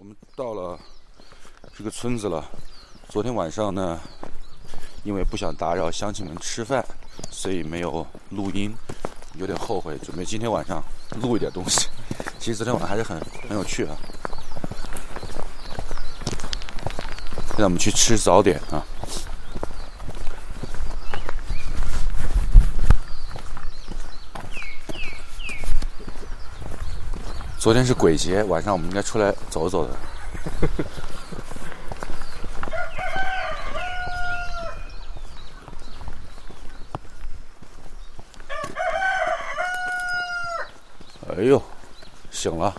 我们到了这个村子了。昨天晚上呢，因为不想打扰乡亲们吃饭，所以没有录音，有点后悔。准备今天晚上录一点东西。其实昨天晚上还是很很有趣啊。现在我们去吃早点啊。昨天是鬼节，晚上我们应该出来走走的。哎呦，醒了，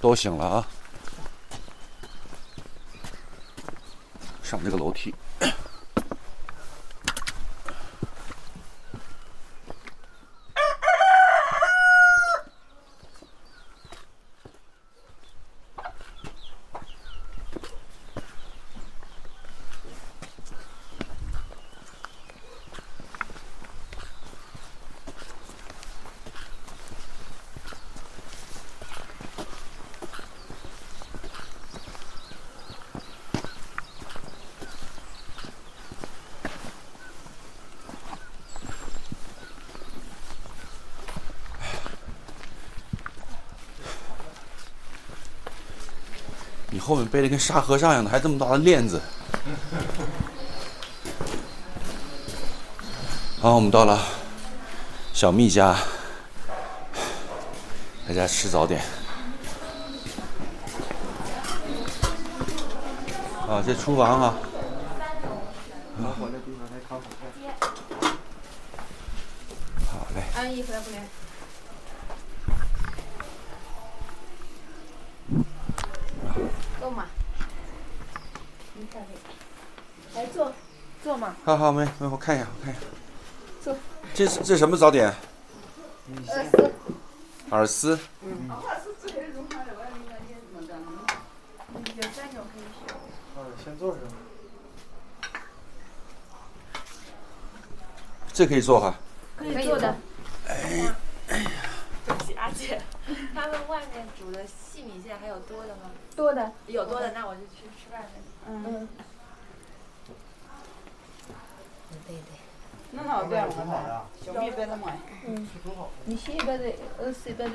都醒了啊！上这个楼梯。你后面背的跟沙和尚一样的，还这么大的链子。好，我们到了小蜜家，大家吃早点。啊，这厨房啊。好嘞。安逸回来不来？坐嘛。来坐，坐嘛。好好，没没，我看一下，我看一下。坐。这是这什么早点？耳丝。耳丝。嗯。先坐着。这可以做哈。可以做的。哎。对不起，阿姐，他们外面煮的细米线还有多的吗？多的。有多的，那我就去吃饭去。嗯。对对。那好点我看，小米白的买。嗯。你先一百的，二十一百的。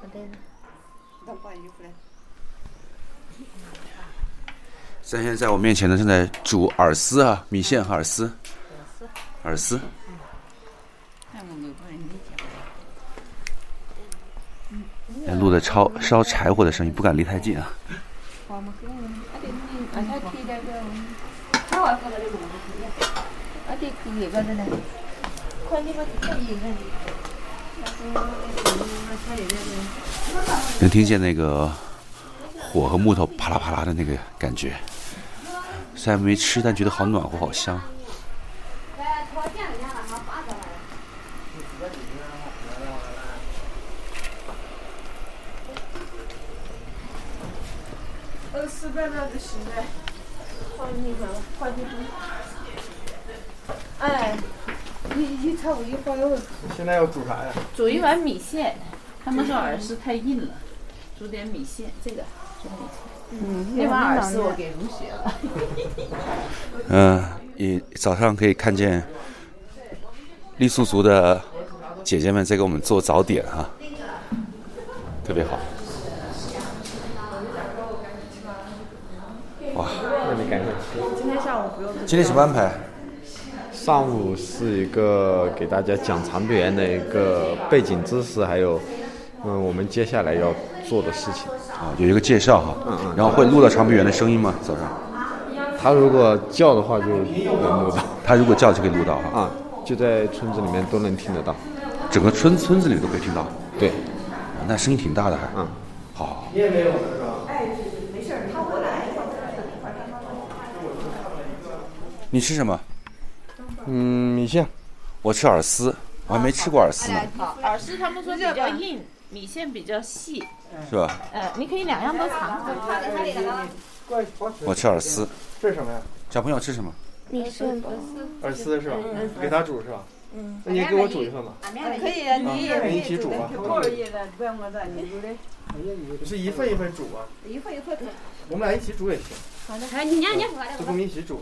不对呢。那把衣服嘞。咱现在在我面前呢，正在煮饵丝啊，米线和饵丝。饵丝。录的烧烧柴火的声音，不敢离太近啊。能听见那个火和木头啪啦啪啦的那个感觉。虽然没吃，但觉得好暖和，好香。二十百那就行了，换你看，换你哎，你你炒一会儿。现在要煮啥呀？煮一碗米线，他们说饵丝太硬了，煮点米线，这个煮米线。嗯，那碗饵丝我给卢雪了。嗯，你早上可以看见傈僳族的姐姐们在给我们做早点哈，特别好。哇，那你赶紧吃。今天下午不用。今天什么安排？上午是一个给大家讲长臂猿的一个背景知识，还有嗯我们接下来要做的事情。啊，有一个介绍哈。嗯嗯。然后会录到长臂猿的声音吗？早上？他如果叫的话就能录到。他如果叫就可以录到哈。啊，就在村子里面都能听得到。整个村村子里都可以听到。对。那声音挺大的还。嗯。好。你也没有是吧？哎，没事儿，他不来。你吃什么？嗯，米线。我吃饵丝，我还没吃过饵丝呢。饵丝他们说比较硬，米线比较细。是吧？呃，你可以两样都尝。我吃饵丝。这是什么呀？小朋友吃什么？米线。饵丝是吧？给他煮是吧？嗯，那你给我煮一份吧。可以啊，你也可以一起煮啊。多少页的？不要我在你煮的。是一份一份煮啊。一份一份煮。我们俩一起煮也行。好的，还有你娘娘，就跟我们一起煮。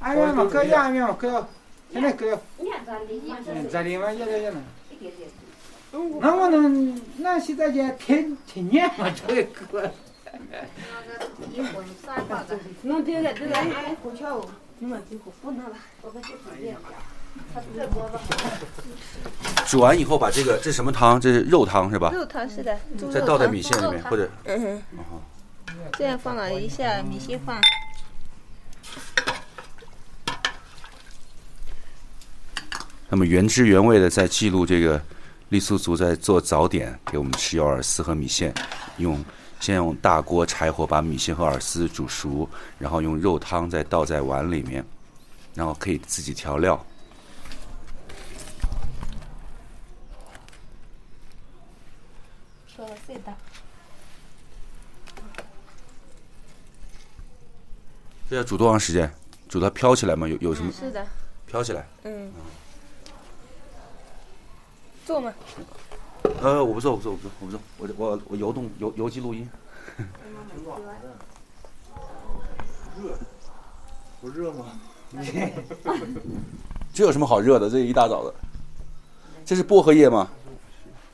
俺们嘛，搁家面各要，现在各要。你看咱离嘛，这里嘛，也也也能。那我能，那现在就天天年嘛，这个哥。弄这个这个哎，胡椒，煮完以后把这个这是什么汤？这是肉汤是吧？肉汤是的，猪肉再倒在米线里面，或者嗯哼，哦这样放了一下米线放。那么原汁原味的在记录这个傈僳族在做早点，给我们吃幺二四和米线，用先用大锅柴火把米线和饵丝煮熟，然后用肉汤再倒在碗里面，然后可以自己调料。说了最大。这要煮多长时间？煮它飘起来吗？有有什么是的，飘起来？嗯。做吗？呃，我不做，我不做，我不做，我不做，我我我游动游游击录音。热，不热吗？这有什么好热的？这一大早的，这是薄荷叶吗？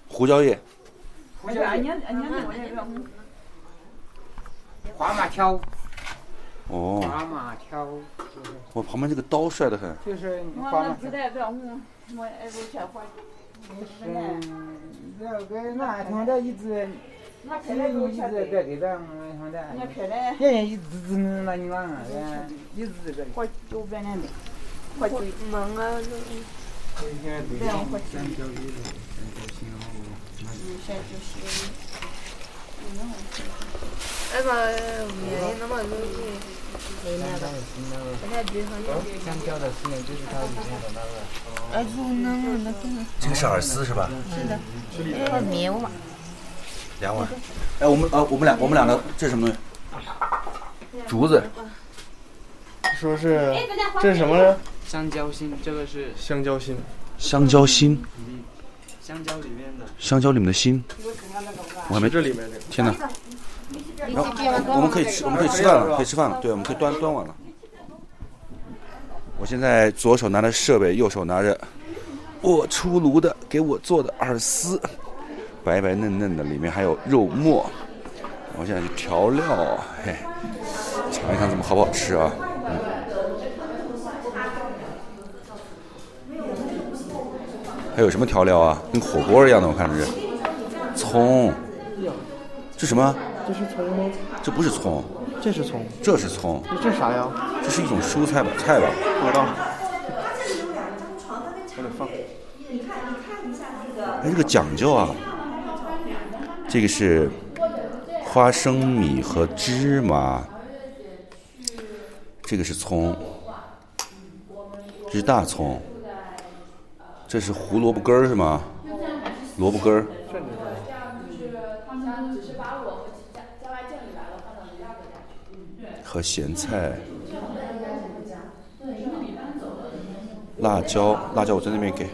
胡椒叶。俺家俺家俺家我也不要。花马条，哦，花马条，我旁边这个刀帅的很。就是我花马嗯。那不带不要我，我爱不吃花。嗯，这个那他的一直，那现在一直在给咱他的，人家开来，现在一直只能那你那啊，一直这个。花九百年的，花九。忙啊，这样花九。现在就是。哎妈，没那么容那个，现在比方香蕉的是呢，就是它里面的那个。哎，不能那个。这个是饵丝是吧？是的。哎，苗嘛。两碗。哎，我们呃，我们俩我们两个这是什么东西？竹子。说是这是什么呢？香蕉心，这个是香蕉心。香蕉心。香蕉里面的。香蕉里面的心。我还没这里面的。天哪！然后我们可以吃，我们可以吃饭了，可以吃饭了。对，我们可以端端碗了。我现在左手拿着设备，右手拿着我出炉的给我做的饵丝，白白嫩嫩的，里面还有肉末。我现在去调料，嘿，尝一尝怎么好不好吃啊？嗯。还有什么调料啊？跟火锅一样的，我看着是葱。这什么？这是葱吗？这不是葱，这是葱，这是葱。这是啥呀？这是一种蔬菜吧，菜吧？不知道。我得放。哎，这个讲究啊！这个是花生米和芝麻，这个是葱，这是大葱，这是胡萝卜根儿是吗？萝卜根儿。和咸菜、辣椒，辣椒我在那边给。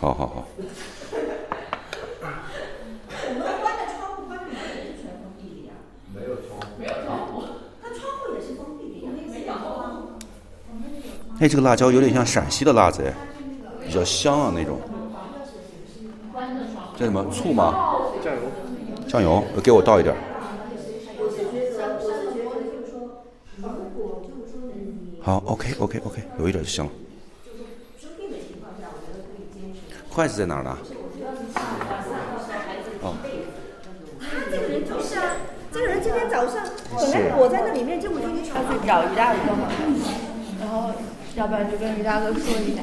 好好好。哎，这个辣椒有点像陕西的辣子哎，比较香啊那种。这什么醋吗？酱油。给我倒一点。好，OK，OK，OK，有一点就行了。筷子在哪儿呢？哦。他这个人就是啊，这个人今天早上本来我在那里面，这么多年他去找于大哥嘛，然后要不然就跟于大哥说一下，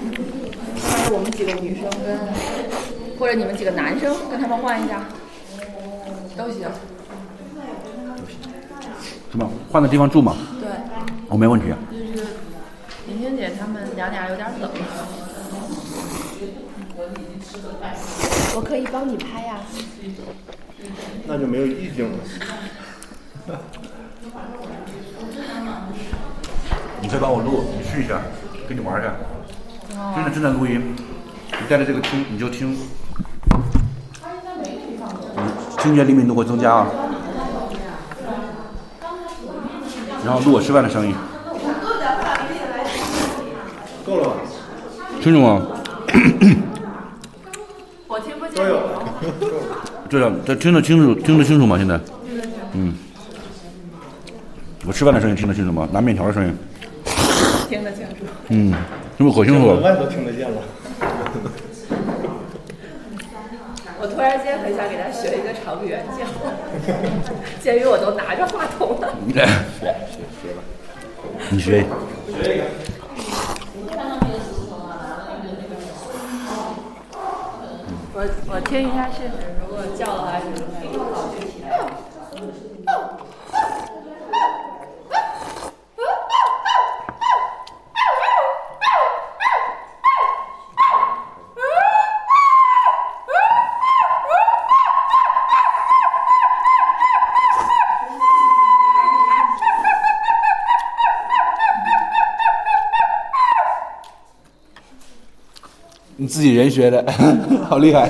我们几个女生跟，或者你们几个男生跟他们换一下。都行。什么？换个地方住吗？对。我没问题。就是林青姐他们娘俩有点冷。我可以帮你拍呀。那就没有意境了。你可以帮我录，你试一下，跟你玩一下，真的正在录音。你带着这个听，你就听，嗯，听觉灵敏度会增加啊。然后录我吃饭的声音。够了吧？听着吗？我听不见你。这样，这听得清楚，听得清楚吗？现在？嗯。我吃饭的声音听得清楚吗？拿面条的声音。听得清楚。嗯，是不是可清楚了？外都听得见了。我突然间很想给他学一个长语言教，鉴于我都拿着话筒了。你学。我我听一下试试，如果叫的话是你自己人学的，好厉害！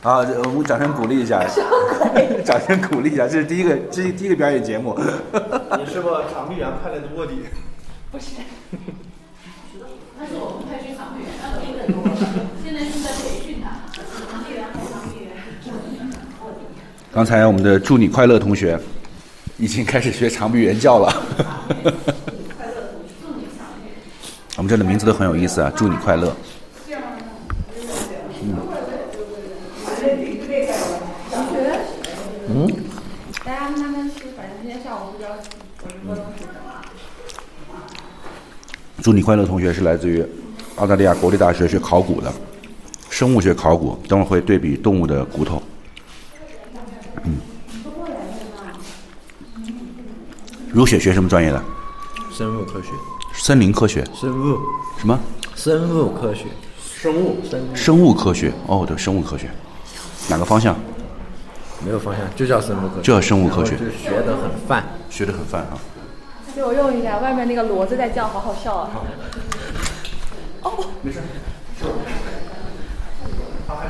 啊，我们掌声鼓励一下，掌声鼓励一下，这是第一个，这是第一个表演节目。你是不长臂猿派来的卧底？不是，那是我们派去长臂猿，那我现在正在培训他，长臂猿和长臂猿。刚才我们的祝你快乐同学已经开始学长臂猿叫了。我们这的名字都很有意思啊，祝你快乐。嗯。大家慢慢吃，反正今天下午不知道我直播东西。祝你快乐同学是来自于澳大利亚国立大学学考古的，生物学考古，等会儿会对比动物的骨头。嗯。如雪学什么专业的？生物科学。森林科学。生物。什么？生物科学。生物。生物。生物科学。哦，对，生物科学。哪个方向？没有方向，就叫生物科学。就叫生物科学。就学得很泛，学得很泛啊。给我用一下，外面那个骡子在叫，好好笑啊！哦，没事。他不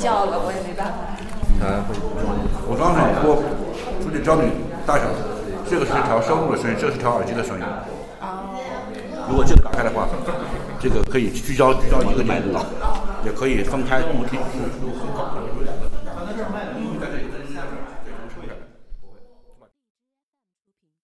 叫了，我也没办法。啊，我刚才播，出去教你大小，这个是调声部的声音，这个是调耳机的声音。如果这个打开的话，这个可以聚焦聚焦一个点，也可以分开录听。